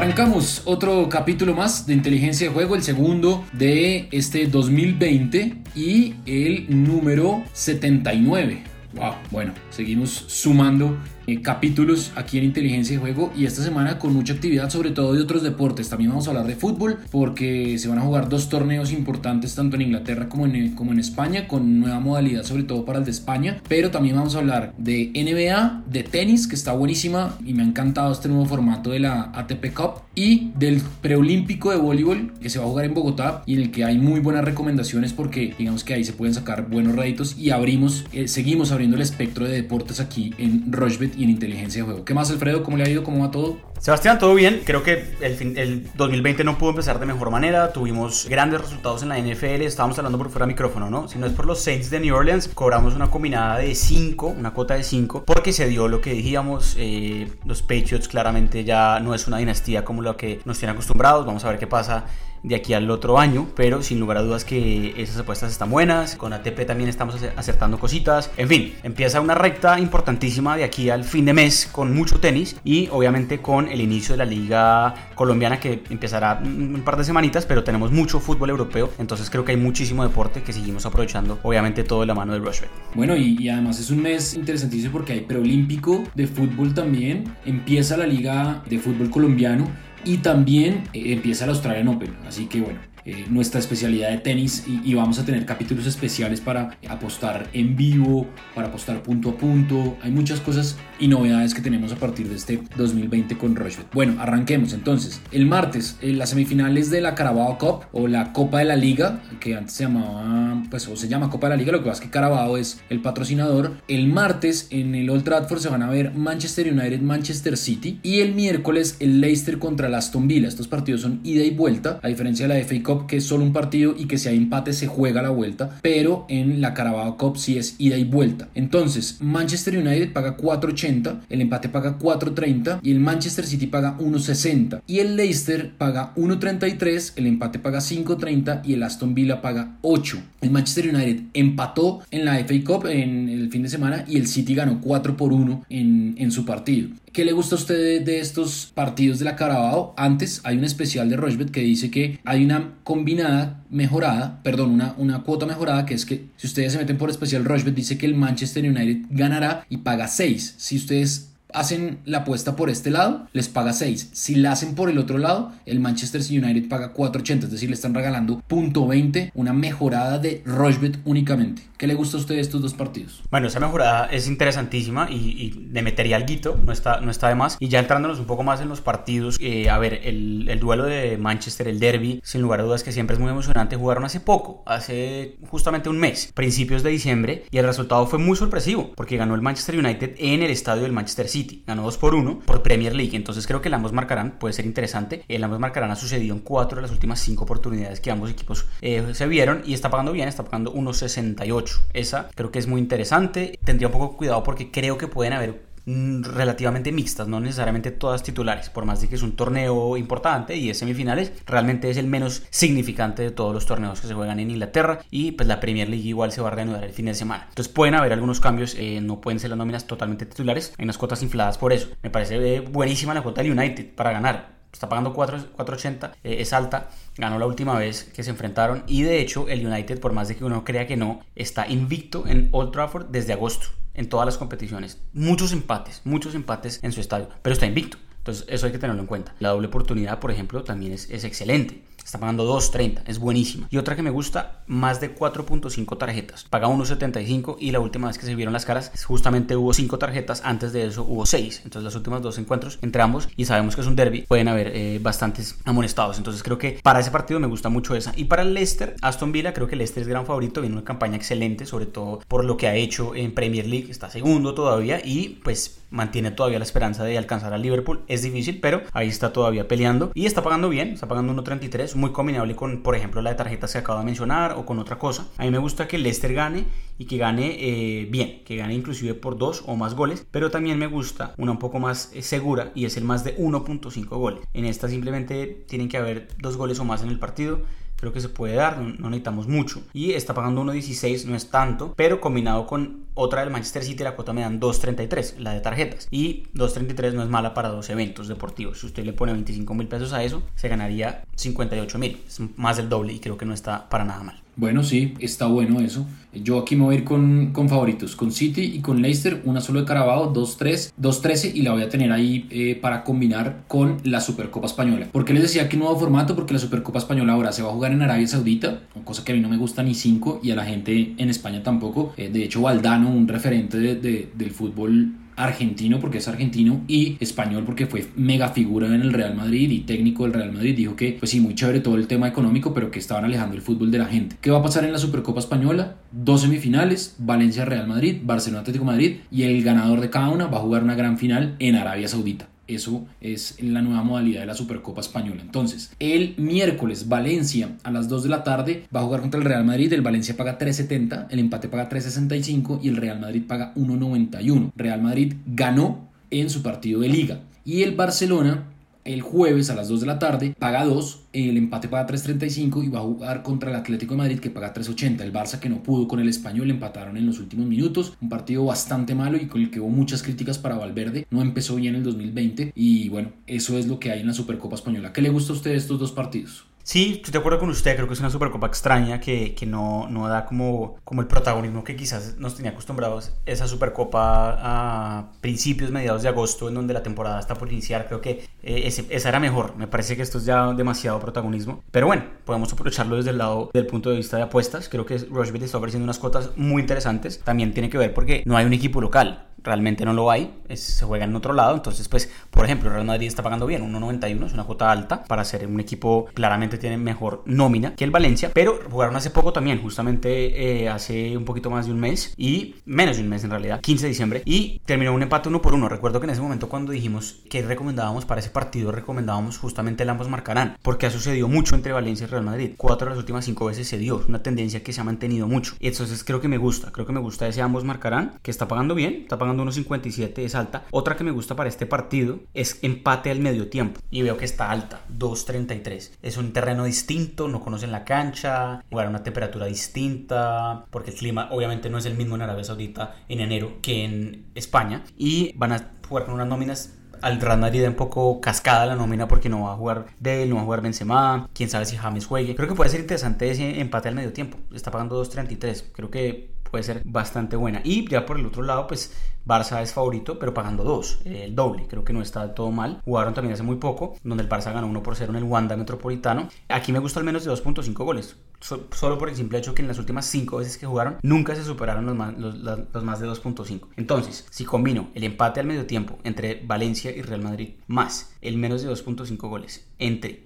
Arrancamos otro capítulo más de inteligencia de juego, el segundo de este 2020 y el número 79. Wow, bueno, seguimos sumando eh, capítulos aquí en Inteligencia de Juego y esta semana con mucha actividad, sobre todo de otros deportes. También vamos a hablar de fútbol porque se van a jugar dos torneos importantes tanto en Inglaterra como en, como en España con nueva modalidad, sobre todo para el de España. Pero también vamos a hablar de NBA, de tenis, que está buenísima y me ha encantado este nuevo formato de la ATP Cup y del preolímpico de voleibol que se va a jugar en Bogotá y en el que hay muy buenas recomendaciones porque digamos que ahí se pueden sacar buenos réditos y abrimos, eh, seguimos abriendo el espectro de deportes aquí en Rochebet y en inteligencia de juego. ¿Qué más, Alfredo? ¿Cómo le ha ido? ¿Cómo va todo? Sebastián, todo bien. Creo que el, el 2020 no pudo empezar de mejor manera. Tuvimos grandes resultados en la NFL. Estábamos hablando por fuera de micrófono, ¿no? Si no es por los Saints de New Orleans, cobramos una combinada de 5, una cuota de 5, porque se dio lo que dijimos. Eh, los Patriots claramente ya no es una dinastía como lo que nos tienen acostumbrados. Vamos a ver qué pasa de aquí al otro año, pero sin lugar a dudas que esas apuestas están buenas. Con ATP también estamos acertando cositas. En fin, empieza una recta importantísima de aquí al fin de mes con mucho tenis y obviamente con el inicio de la liga colombiana que empezará un par de semanitas, pero tenemos mucho fútbol europeo, entonces creo que hay muchísimo deporte que seguimos aprovechando, obviamente todo de la mano de Rushbet. Bueno, y, y además es un mes interesantísimo porque hay preolímpico de fútbol también, empieza la liga de fútbol colombiano y también eh, empieza el Australian Open. Así que bueno, eh, nuestra especialidad de tenis y, vamos a tener capítulos especiales para apostar en vivo, para apostar punto a punto. Hay muchas cosas y novedades que tenemos a partir de este 2020 con Rochefort. Bueno, arranquemos entonces. El martes, en las semifinales de la Carabao Cup o la Copa de la Liga, que antes se llamaba, pues o se llama Copa de la Liga, lo que pasa es que Carabao es el patrocinador. El martes en el Old Trafford se van a ver Manchester United, Manchester City y el miércoles el Leicester contra el Aston Villa. Estos partidos son ida y vuelta, a diferencia de la FA Cup que es solo un partido y que si hay empate se juega la vuelta, pero en la Carabao Cup sí es ida y vuelta. Entonces, Manchester United paga 4.80, el empate paga 4.30 y el Manchester City paga 1.60 y el Leicester paga 1.33, el empate paga 5.30 y el Aston Villa paga 8. El Manchester United empató en la FA Cup en el fin de semana y el City ganó 4 por 1 en, en su partido. ¿Qué le gusta a usted de estos partidos de la Carabao? Antes hay un especial de Rochbet que dice que hay una combinada mejorada, perdón, una, una cuota mejorada que es que si ustedes se meten por especial Rochbet dice que el Manchester United ganará y paga 6. Si ustedes hacen la apuesta por este lado, les paga 6. Si la hacen por el otro lado, el Manchester United paga 4.80, es decir, le están regalando punto .20, una mejorada de Rochbet únicamente. ¿Qué le gusta a usted de estos dos partidos? Bueno, esa mejorada es interesantísima y, y le metería al guito, no está, no está de más. Y ya entrándonos un poco más en los partidos, eh, a ver, el, el, duelo de Manchester, el derby, sin lugar a dudas que siempre es muy emocionante, jugaron hace poco, hace justamente un mes, principios de diciembre, y el resultado fue muy sorpresivo, porque ganó el Manchester United en el estadio del Manchester City ganó 2 por 1 por Premier League. Entonces creo que el ambos marcarán, puede ser interesante. El ambos marcarán ha sucedido en 4 de las últimas 5 oportunidades que ambos equipos eh, se vieron y está pagando bien, está pagando 1.68. Esa creo que es muy interesante. Tendría un poco cuidado porque creo que pueden haber relativamente mixtas, no necesariamente todas titulares, por más de que es un torneo importante y es semifinales, realmente es el menos significante de todos los torneos que se juegan en Inglaterra y pues la Premier League igual se va a reanudar el fin de semana. Entonces pueden haber algunos cambios, eh, no pueden ser las nóminas totalmente titulares, hay unas cuotas infladas por eso. Me parece eh, buenísima la cuota del United para ganar está pagando 4.80, eh, es alta, ganó la última vez que se enfrentaron y de hecho el United, por más de que uno crea que no, está invicto en Old Trafford desde agosto en todas las competiciones. Muchos empates, muchos empates en su estadio, pero está invicto. Entonces eso hay que tenerlo en cuenta. La doble oportunidad, por ejemplo, también es, es excelente. Está pagando 2.30, es buenísima. Y otra que me gusta, más de 4.5 tarjetas. Paga 1.75 y la última vez que se vieron las caras, justamente hubo 5 tarjetas, antes de eso hubo 6. Entonces los últimos dos encuentros entre ambos, y sabemos que es un derby, pueden haber eh, bastantes amonestados. Entonces creo que para ese partido me gusta mucho esa. Y para el Leicester, Aston Villa, creo que el Leicester es gran favorito, viene una campaña excelente, sobre todo por lo que ha hecho en Premier League, está segundo todavía y pues mantiene todavía la esperanza de alcanzar al Liverpool. Es difícil, pero ahí está todavía peleando y está pagando bien, está pagando 1.33, muy combinable con, por ejemplo, la de tarjetas que acabo de mencionar o con otra cosa. A mí me gusta que Leicester gane y que gane eh, bien, que gane inclusive por dos o más goles, pero también me gusta una un poco más eh, segura y es el más de 1.5 goles. En esta simplemente tienen que haber dos goles o más en el partido creo que se puede dar, no, necesitamos mucho. Y está pagando 1.16, no es tanto, pero combinado con otra del Manchester City, la cuota me dan 2.33, la de tarjetas. Y 2.33 no es mala para dos eventos deportivos. Si usted le pone 25 mil pesos a eso, se ganaría 58 mil, es más del doble y creo que no está para nada mal. Bueno, sí, está bueno eso. Yo aquí me voy a ir con, con favoritos, con City y con Leicester, una solo de Carabao, 2-3, 2-13 y la voy a tener ahí eh, para combinar con la Supercopa Española. ¿Por qué les decía que nuevo formato? Porque la Supercopa Española ahora se va a jugar en Arabia Saudita, cosa que a mí no me gusta ni 5 y a la gente en España tampoco. Eh, de hecho, Valdano, un referente del fútbol argentino porque es argentino y español porque fue mega figura en el Real Madrid y técnico del Real Madrid dijo que pues sí muy chévere todo el tema económico pero que estaban alejando el fútbol de la gente. ¿Qué va a pasar en la Supercopa española? Dos semifinales, Valencia Real Madrid, Barcelona Atlético Madrid y el ganador de cada una va a jugar una gran final en Arabia Saudita. Eso es la nueva modalidad de la Supercopa Española. Entonces, el miércoles Valencia a las 2 de la tarde va a jugar contra el Real Madrid. El Valencia paga 3.70, el empate paga 3.65 y el Real Madrid paga 1.91. Real Madrid ganó en su partido de liga. Y el Barcelona el jueves a las 2 de la tarde, paga 2, el empate paga 3.35 y va a jugar contra el Atlético de Madrid que paga 3.80. El Barça que no pudo con el español empataron en los últimos minutos, un partido bastante malo y con el que hubo muchas críticas para Valverde, no empezó bien el 2020 y bueno, eso es lo que hay en la Supercopa Española. ¿Qué le gusta a usted estos dos partidos? Sí, estoy de acuerdo con usted, creo que es una Supercopa extraña que, que no, no, da como, como el protagonismo que quizás nos tenía acostumbrados esa Supercopa a principios, mediados de agosto, en donde la temporada está por iniciar, creo que eh, ese, esa era mejor, me parece que esto es ya demasiado protagonismo, pero bueno, podemos aprovecharlo desde el lado del punto de vista de apuestas, creo que Rushbet está ofreciendo unas cuotas muy interesantes, también tiene que ver porque no hay un equipo local, realmente no lo hay, se juega en otro lado, entonces pues por ejemplo Real Madrid está pagando bien, 1.91 es una cuota alta para ser un equipo claramente tiene mejor nómina que el Valencia, pero jugaron hace poco también, justamente eh, hace un poquito más de un mes y menos de un mes en realidad, 15 de diciembre y terminó un empate uno por uno, recuerdo que en ese momento cuando dijimos que recomendábamos para ese partido recomendábamos justamente el ambos marcarán, porque ha sucedido mucho entre Valencia y Real Madrid, cuatro de las últimas cinco veces se dio, una tendencia que se ha mantenido mucho, entonces creo que me gusta, creo que me gusta ese ambos marcarán, que está pagando bien, está pagando 1.57 es alta. Otra que me gusta para este partido es empate al medio tiempo. Y veo que está alta, 2.33. Es un terreno distinto, no conocen la cancha, jugar a una temperatura distinta, porque el clima obviamente no es el mismo en Arabia Saudita en enero que en España. Y van a jugar con unas nóminas al Real Madrid un poco cascada la nómina porque no va a jugar Dale, no va a jugar Benzema, quién sabe si James juegue. Creo que puede ser interesante ese empate al medio tiempo. Está pagando 2.33. Creo que puede ser bastante buena. Y ya por el otro lado, pues Barça es favorito, pero pagando dos, el doble. Creo que no está todo mal. Jugaron también hace muy poco, donde el Barça ganó 1 por 0 en el Wanda Metropolitano. Aquí me gusta al menos de 2.5 goles. solo por el simple hecho que en las últimas 5 veces que jugaron, nunca se superaron los más, los más de 2.5. Entonces, si combino el empate al medio tiempo entre Valencia y Real Madrid, más el menos de 2.5 goles entre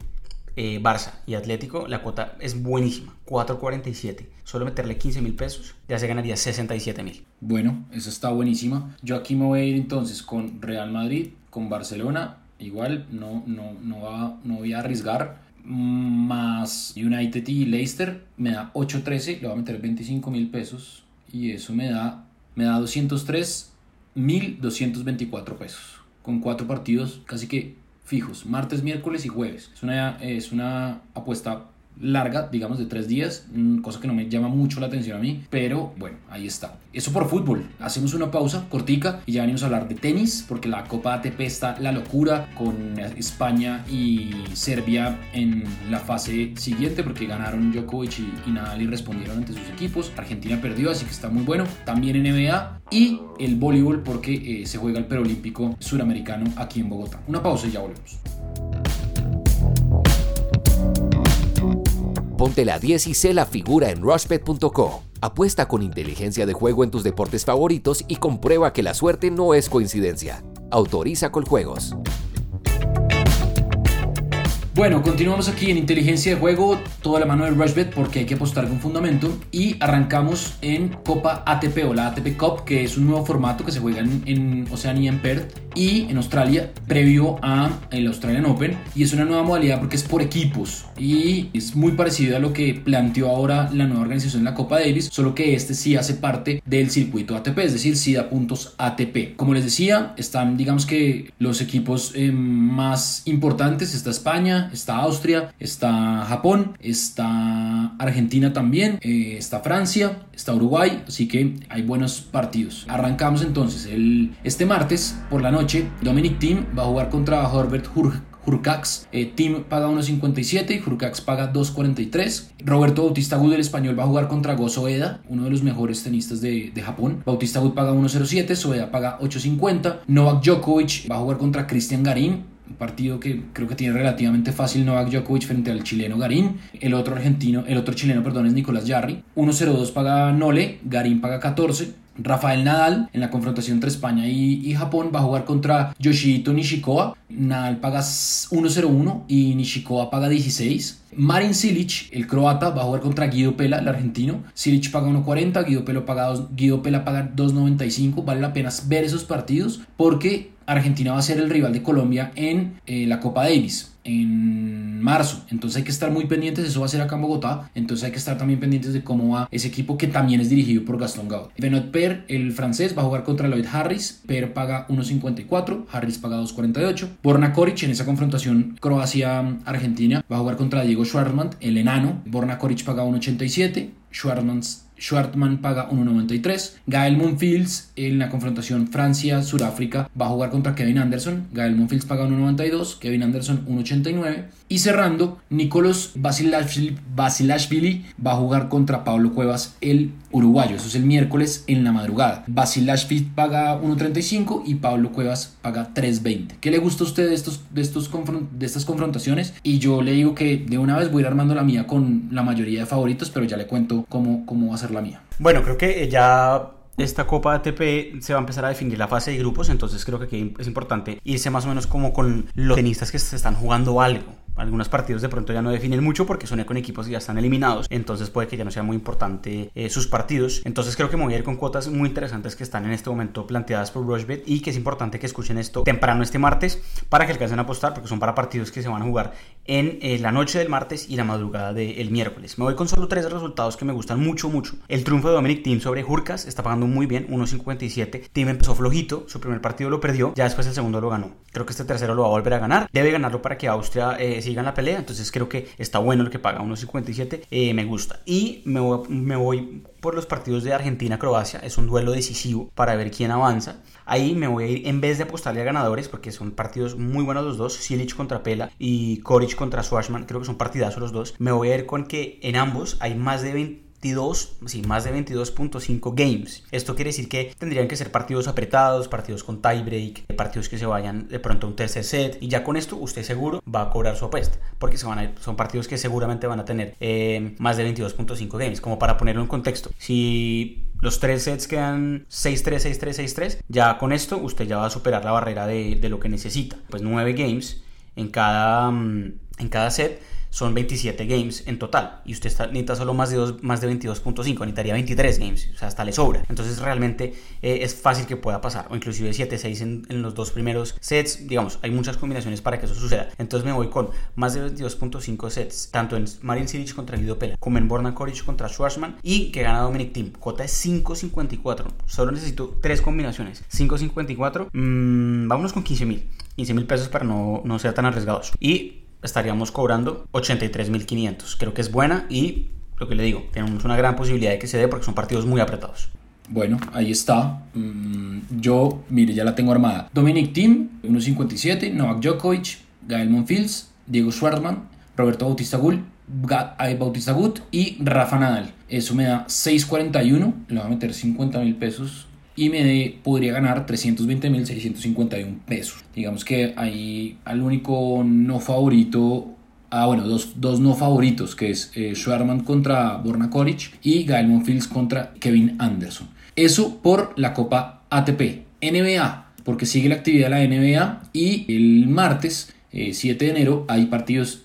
eh, Barça y Atlético, la cuota es buenísima, 4.47. Solo meterle 15 mil pesos, ya se ganaría 67 mil. Bueno, eso está buenísima. Yo aquí me voy a ir entonces con Real Madrid, con Barcelona. Igual no, no, no, va, no voy a arriesgar. Más United y Leicester me da 8.13, le voy a meter 25 mil pesos. Y eso me da, me da 203 mil 224 pesos. Con cuatro partidos, casi que fijos, martes, miércoles y jueves. Es una, es una apuesta larga, digamos de tres días, mm, cosa que no me llama mucho la atención a mí, pero bueno, ahí está. Eso por fútbol. Hacemos una pausa cortica y ya venimos a hablar de tenis, porque la Copa ATP está la locura con España y Serbia en la fase siguiente, porque ganaron Djokovic y, Nadal y respondieron ante sus equipos. Argentina perdió, así que está muy bueno. También NBA y el voleibol, porque eh, se juega el preolímpico suramericano aquí en Bogotá. Una pausa y ya volvemos. Ponte la 10 y sé la figura en rushbet.co. Apuesta con inteligencia de juego en tus deportes favoritos y comprueba que la suerte no es coincidencia. Autoriza con juegos. Bueno, continuamos aquí en inteligencia de juego, toda la mano de Rushbet porque hay que apostar con fundamento y arrancamos en Copa ATP o la ATP Cup, que es un nuevo formato que se juega en, en en Perth y en Australia previo a el Australian Open y es una nueva modalidad porque es por equipos y es muy parecido a lo que planteó ahora la nueva organización de la Copa Davis, solo que este sí hace parte del circuito ATP, es decir, sí da puntos ATP. Como les decía, están digamos que los equipos eh, más importantes, está España, está Austria, está Japón, está Argentina también, eh, está Francia, está Uruguay, así que hay buenos partidos. Arrancamos entonces el, este martes por la noche, Dominic Thiem va a jugar contra Herbert Hurcax, eh, Team paga 1.57 y Hurcax paga 2.43. Roberto Bautista Wood, el español, va a jugar contra Go Soeda, uno de los mejores tenistas de, Japón. Bautista Wood paga 1.07, Soeda paga 8.50. Novak Djokovic va a jugar contra Cristian Garín, un partido que creo que tiene relativamente fácil Novak Djokovic frente al chileno Garín. El otro argentino, el otro chileno, perdón, es Nicolás Jarry. 1.02 paga Nole, Garín paga 14. Rafael Nadal en la confrontación entre España y, Japón va a jugar contra Yoshihito Nishikawa. Nadal paga 1-0-1 y Nishikawa paga 16. Marin Silic, el croata, va a jugar contra Guido Pela, el argentino. Silic paga 1.40, Guido Pela paga 2, Guido Pela paga 2.95. Vale la pena ver esos partidos porque Argentina va a ser el rival de Colombia en eh, la Copa Davis en marzo. Entonces hay que estar muy pendientes, eso va a ser acá en Bogotá. Entonces hay que estar también pendientes de cómo va ese equipo que también es dirigido por Gaston Gaud. Benoit Per, el francés, va a jugar contra Lloyd Harris. Per paga 1.54, Harris paga 2.48. Borna Koric en esa confrontación Croacia-Argentina va a jugar contra Diego Schwartzman, el enano. Borna Koric paga 1.87. Schwartman paga 1.93. Gael Monfils en la confrontación Francia-Suráfrica va a jugar contra Kevin Anderson. Gael Monfils paga 1.92. Kevin Anderson 1.89. Y cerrando, Nicolás Basilashvili va a jugar contra Pablo Cuevas, el uruguayo. Eso es el miércoles en la madrugada. Basilashvili paga 1.35 y Pablo Cuevas paga 3.20. ¿Qué le gusta a usted de, estos, de, estas confrontaciones? Y yo le digo que de una vez voy a ir armando la mía con la mayoría de favoritos, pero ya le cuento cómo, cómo va a ser la mía. Bueno, creo que ya esta Copa ATP se va a empezar a definir la fase de grupos, entonces creo que aquí es importante irse más o menos como con los tenistas que se están jugando algo algunos partidos de pronto ya no definen mucho porque son con equipos que ya están eliminados, entonces puede que ya no sea muy importante eh, sus partidos. Entonces creo que me voy a ir con cuotas muy interesantes que están en este momento planteadas por Rushbet y que es importante que escuchen esto temprano este martes para que alcancen a apostar porque son para partidos que se van a jugar en eh, la noche del martes y la madrugada del miércoles. Me voy con solo tres resultados que me gustan mucho, mucho. El triunfo de Dominic Thiem sobre Hurkas está pagando muy bien, 1.57. Thiem empezó flojito, su primer partido lo perdió, ya después el segundo lo ganó. Creo que este tercero lo va a volver a ganar. Debe ganarlo para que Austria eh, sigan la pelea. Entonces creo que está bueno el que paga 1.57. Eh, me gusta. Y me voy, me voy por los partidos de Argentina-Croacia. Es un duelo decisivo para ver quién avanza. Ahí me voy a ir, en vez de apostarle a ganadores, porque son partidos muy buenos los dos, Silic contra Pela y Koric contra Swashman, creo que son partidazos los dos, me voy a ir con que en ambos hay más de 20 22, sí, más de 22.5 games. Esto quiere decir que tendrían que ser partidos apretados, partidos con tiebreak, partidos que se vayan de pronto a un tercer set y ya con esto usted seguro va a cobrar su apuesta porque son partidos que seguramente van a tener eh, más de 22.5 games. Como para ponerlo en contexto, si los tres sets quedan 6-3, 6-3, 6-3, ya con esto usted ya va a superar la barrera de, de lo que necesita. Pues 9 games en cada, mm, en cada set son 27 games en total y usted está, necesita solo más de, de 22.5, necesitaría 23 games, o sea, hasta le sobra. Entonces realmente eh, es fácil que pueda pasar, o inclusive 7-6 en, en, los dos primeros sets, digamos, hay muchas combinaciones para que eso suceda. Entonces me voy con más de 22.5 sets, tanto en Marin Cilic contra Guido Pela, como en Borna Koric contra Schwarzman y que gana Dominic Team. Cota es 5.54, solo necesito tres combinaciones. 5.54, mmm, vámonos con 15.000. 15 mil pesos para no, no ser tan arriesgados. Y estaríamos cobrando 83.500. Creo que es buena y lo que le digo, tenemos una gran posibilidad de que se dé porque son partidos muy apretados. Bueno, ahí está. Mm, yo, mire, ya la tengo armada. Dominic Thiem, 1.57. Novak Djokovic, Gael Monfils, Diego Schwartzman, Roberto Bautista Gull, Bautista Gut y Rafa Nadal. Eso me da 6.41. Le voy a meter 50 mil pesos y me podría ganar 320.651 pesos. Digamos que ahí al único no favorito Ah, bueno, dos, dos, no favoritos, que es eh, contra Borna Koric y Gael Monfils contra Kevin Anderson. Eso por la Copa ATP. NBA, porque sigue la actividad de la NBA y el martes 7 eh, de enero hay partidos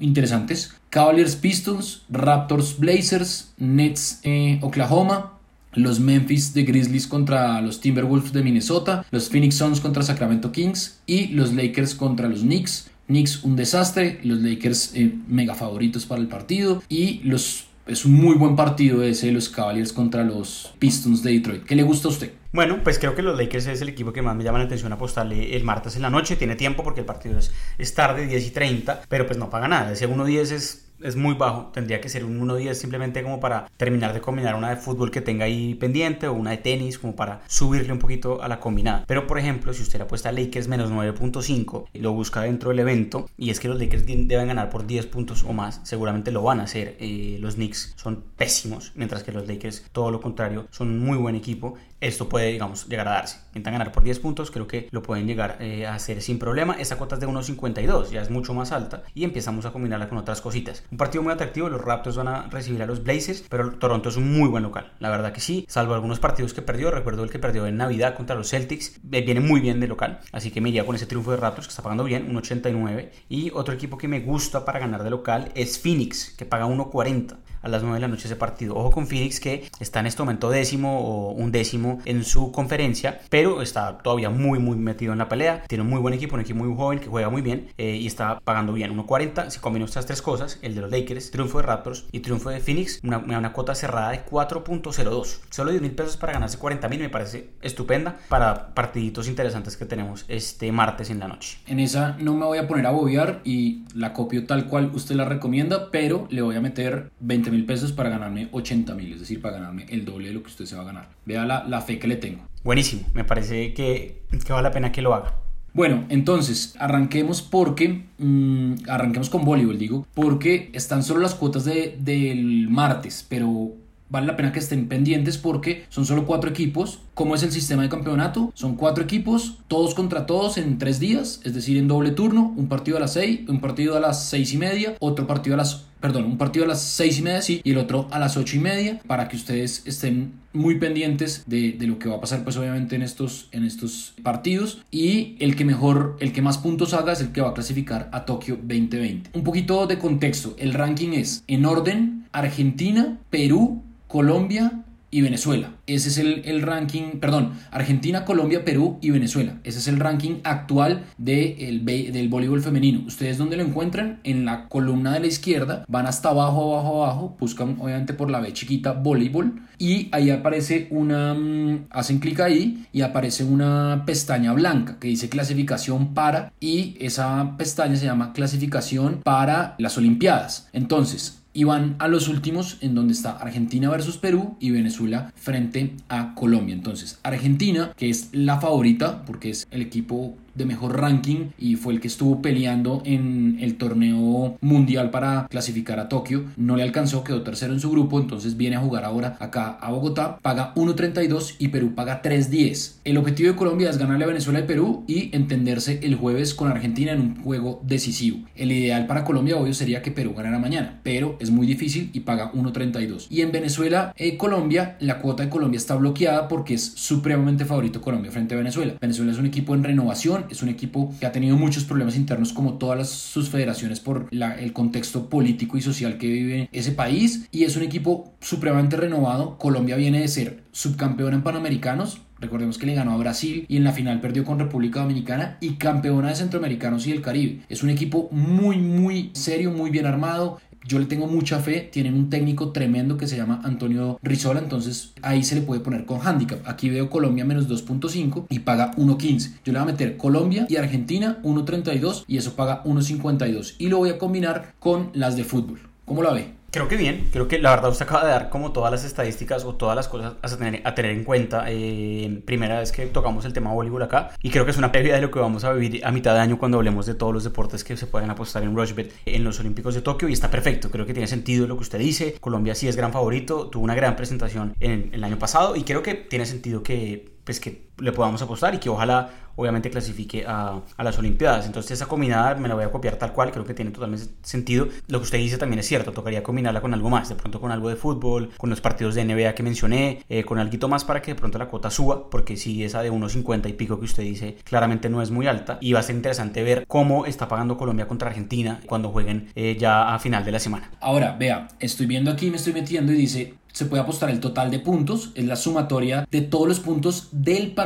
interesantes. Cavaliers Pistons, Raptors Blazers, Nets eh, Oklahoma, los Memphis de Grizzlies contra los Timberwolves de Minnesota, los Phoenix Suns contra Sacramento Kings y los Lakers contra los Knicks. Knicks un desastre, los Lakers eh, mega favoritos para el partido y los es un muy buen partido ese los Cavaliers contra los Pistons de Detroit. ¿Qué le gusta a usted? Bueno, pues creo que los Lakers es el equipo que más me llama la atención apostarle el martes en la noche. Tiene tiempo porque el partido es, es tarde, 10 y 30, pero pues no paga nada. Ese 1-10 es es muy bajo, tendría que ser un 1-10 simplemente como para terminar de combinar una de fútbol que tenga ahí pendiente o una de tenis como para subirle un poquito a la combinada. Pero por ejemplo, si usted le apuesta a Lakers menos 9.5 y lo busca dentro del evento y es que los Lakers deben ganar por 10 puntos o más, seguramente lo van a hacer. Eh, los Knicks son pésimos, mientras que los Lakers todo lo contrario, son un muy buen equipo. Esto puede, digamos, llegar a darse. Intentan ganar por 10 puntos, creo que lo pueden llegar eh, a hacer sin problema. Esta cuota es de 1.52, ya es mucho más alta y empezamos a combinarla con otras cositas. Un partido muy atractivo, los Raptors van a recibir a los Blazers, pero Toronto es un muy buen local, la verdad que sí, salvo algunos partidos que perdió, recuerdo el que perdió en Navidad contra los Celtics, viene muy bien de local, así que me iría con ese triunfo de Raptors que está pagando bien, 1.89, y otro equipo que me gusta para ganar de local es Phoenix, que paga 1.40 a las 9 de la noche ese partido. Ojo con Phoenix que está en este momento décimo o un décimo en su conferencia, pero está todavía muy muy metido en la pelea. Tiene un muy buen equipo, un equipo muy joven que juega muy bien eh, y está pagando bien. 1.40, si combino estas tres cosas, el de los Lakers, triunfo de Raptors y triunfo de Phoenix, una, una cuota cerrada de 4.02. Solo 10 mil pesos para ganarse 40 mil me parece estupenda para partiditos interesantes que tenemos este martes en la noche. En esa no me voy a poner a bobear y la copio tal cual usted la recomienda, pero le voy a meter 20 mil pesos para ganarme 80 mil, es decir, para ganarme el doble de lo que usted se va a ganar. Vea la, la fe que le tengo. Buenísimo, me parece que, que vale la pena que lo haga. Bueno, entonces arranquemos porque mmm, arranquemos con voleibol, digo, porque están solo las cuotas de, del martes, pero vale la pena que estén pendientes porque son solo cuatro equipos. ¿Cómo es el sistema de campeonato? Son cuatro equipos, todos contra todos en tres días, es decir, en doble turno, un partido a las seis, un partido a las seis y media, otro partido a las perdón, un partido a las seis y media, sí, y el otro a las ocho y media, para que ustedes estén muy pendientes de, de, lo que va a pasar, pues obviamente en estos, en estos partidos. Y el que mejor, el que más puntos haga es el que va a clasificar a Tokio 2020. Un poquito de contexto, el ranking es en orden Argentina, Perú, Colombia y Venezuela. Ese es el, el, ranking, perdón, Argentina, Colombia, Perú y Venezuela. Ese es el ranking actual de el, del voleibol femenino. ¿Ustedes dónde lo encuentran? En la columna de la izquierda. Van hasta abajo, abajo, abajo. Buscan obviamente por la B chiquita voleibol. Y ahí aparece una... Mm, hacen clic ahí y aparece una pestaña blanca que dice clasificación para. Y esa pestaña se llama clasificación para las Olimpiadas. Entonces, y van a los últimos en donde está Argentina versus Perú y Venezuela frente a Colombia. Entonces, Argentina, que es la favorita porque es el equipo de mejor ranking y fue el que estuvo peleando en el torneo mundial para clasificar a Tokio. No le alcanzó, quedó tercero en su grupo, entonces viene a jugar ahora acá a Bogotá. Paga 1.32 y Perú paga 3.10. El objetivo de Colombia es ganarle a Venezuela y Perú y entenderse el jueves con Argentina en un juego decisivo. El ideal para Colombia, obvio, sería que Perú ganara mañana, pero es muy difícil y paga 1.32. Y en Venezuela, eh, Colombia, la cuota de Colombia está bloqueada porque es supremamente favorito Colombia frente a Venezuela. Venezuela es un equipo en renovación es un equipo que ha tenido muchos problemas internos como todas sus federaciones por el contexto político y social que vive ese país y es un equipo supremamente renovado. Colombia viene de ser subcampeona en Panamericanos, Recordemos que le ganó a Brasil y en la final perdió con República Dominicana y campeona de Centroamericanos y del Caribe. Es un equipo muy, muy serio, muy bien armado. Yo le tengo mucha fe, tienen un técnico tremendo que se llama Antonio Rizola, entonces ahí se le puede poner con handicap. Aquí veo Colombia menos 2.5 y paga 1.15. Yo le voy a meter Colombia y Argentina 1.32 y eso paga 1.52 y lo voy a combinar con las de fútbol. ¿Cómo la ve? Creo que bien, creo que la verdad usted acaba de dar como todas las estadísticas o todas las cosas a tener, en cuenta. Eh, primera vez que tocamos el tema voleibol acá y creo que es una previa de lo que vamos a vivir a mitad de año cuando hablemos de todos los deportes que se pueden apostar en Rushbet en los Olímpicos de Tokio y está perfecto, creo que tiene sentido lo que usted dice. Colombia sí es gran favorito, tuvo una gran presentación en, en el año pasado y creo que tiene sentido que pues que le podamos apostar y que ojalá obviamente clasifique a, a, las Olimpiadas. Entonces esa combinada me la voy a copiar tal cual, creo que tiene totalmente sentido. Lo que usted dice también es cierto, tocaría combinarla con algo más, de pronto con algo de fútbol, con los partidos de NBA que mencioné, eh, con algo más para que de pronto la cuota suba, porque si esa de 1.50 y pico que usted dice claramente no es muy alta y va a ser interesante ver cómo está pagando Colombia contra Argentina cuando jueguen eh, ya a final de la semana. Ahora, vea, estoy viendo aquí, me estoy metiendo y dice se puede apostar el total de puntos, es la sumatoria de todos los puntos del partido.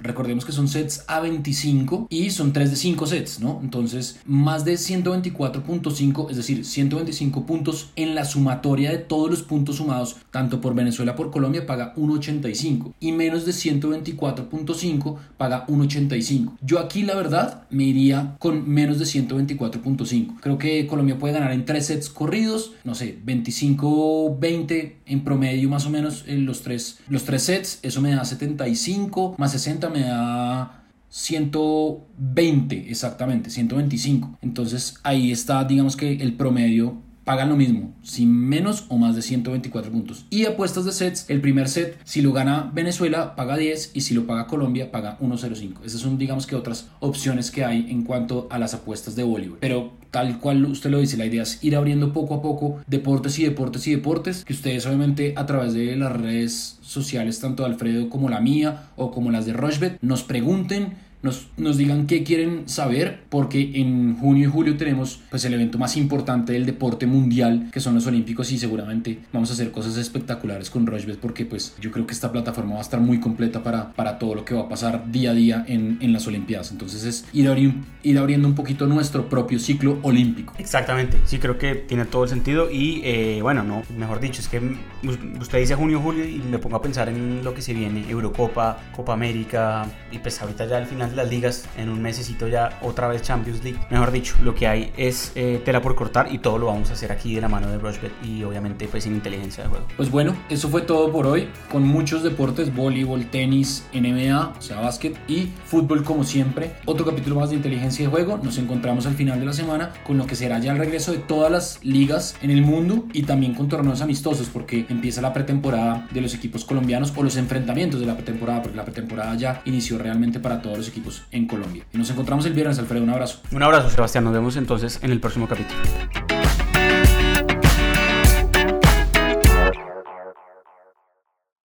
Recordemos que son sets a 25 y son 3 de 5 sets, ¿no? Entonces, más de 124.5, es decir, 125 puntos en la sumatoria de todos los puntos sumados, tanto por Venezuela por Colombia, paga 1.85 y menos de 124.5 paga 1.85. Yo aquí, la verdad, me iría con menos de 124.5. Creo que Colombia puede ganar en 3 sets corridos, no sé, 25-20 en promedio más o menos en los tres, los tres sets, eso me da 75, más 60 me da 120 exactamente, 125. Entonces ahí está, digamos que el promedio pagan lo mismo, sin menos o más de 124 puntos. Y apuestas de sets, el primer set, si lo gana Venezuela, paga 10 y si lo paga Colombia, paga 1.05. Esas son, digamos que, otras opciones que hay en cuanto a las apuestas de Bolívar. Pero tal cual usted lo dice, la idea es ir abriendo poco a poco deportes y deportes y deportes, que ustedes obviamente a través de las redes sociales, tanto de Alfredo como la mía o como las de Rochbet, nos pregunten nos, nos digan qué quieren saber, porque en junio y julio tenemos pues el evento más importante del deporte mundial, que son los Olímpicos, y seguramente vamos a hacer cosas espectaculares con Rochebet, porque pues yo creo que esta plataforma va a estar muy completa para, para todo lo que va a pasar día a día en, en las Olimpiadas. Entonces es ir, ir abriendo un poquito nuestro propio ciclo olímpico. Exactamente, sí creo que tiene todo el sentido y eh, bueno, no, mejor dicho, es que usted dice junio, julio y me pongo a pensar en lo que se viene, Eurocopa, Copa América y pues ahorita ya al final las ligas en un mesecito ya otra vez Champions League. Mejor dicho, lo que hay es eh, tela por cortar y todo lo vamos a hacer aquí de la mano de Rushbet y obviamente pues sin inteligencia de juego. Pues bueno, eso fue todo por hoy con muchos deportes, voleibol, tenis, NBA, o sea, básquet y fútbol como siempre. Otro capítulo más de inteligencia de juego. Nos encontramos al final de la semana con lo que será ya el regreso de todas las ligas en el mundo y también con torneos amistosos porque empieza la pretemporada de los equipos colombianos o los enfrentamientos de la pretemporada porque la pretemporada ya inició realmente para todos los equipos en Colombia. Y nos encontramos el viernes, Alfredo. Un abrazo. Un abrazo, Sebastián. Nos vemos entonces en el próximo capítulo.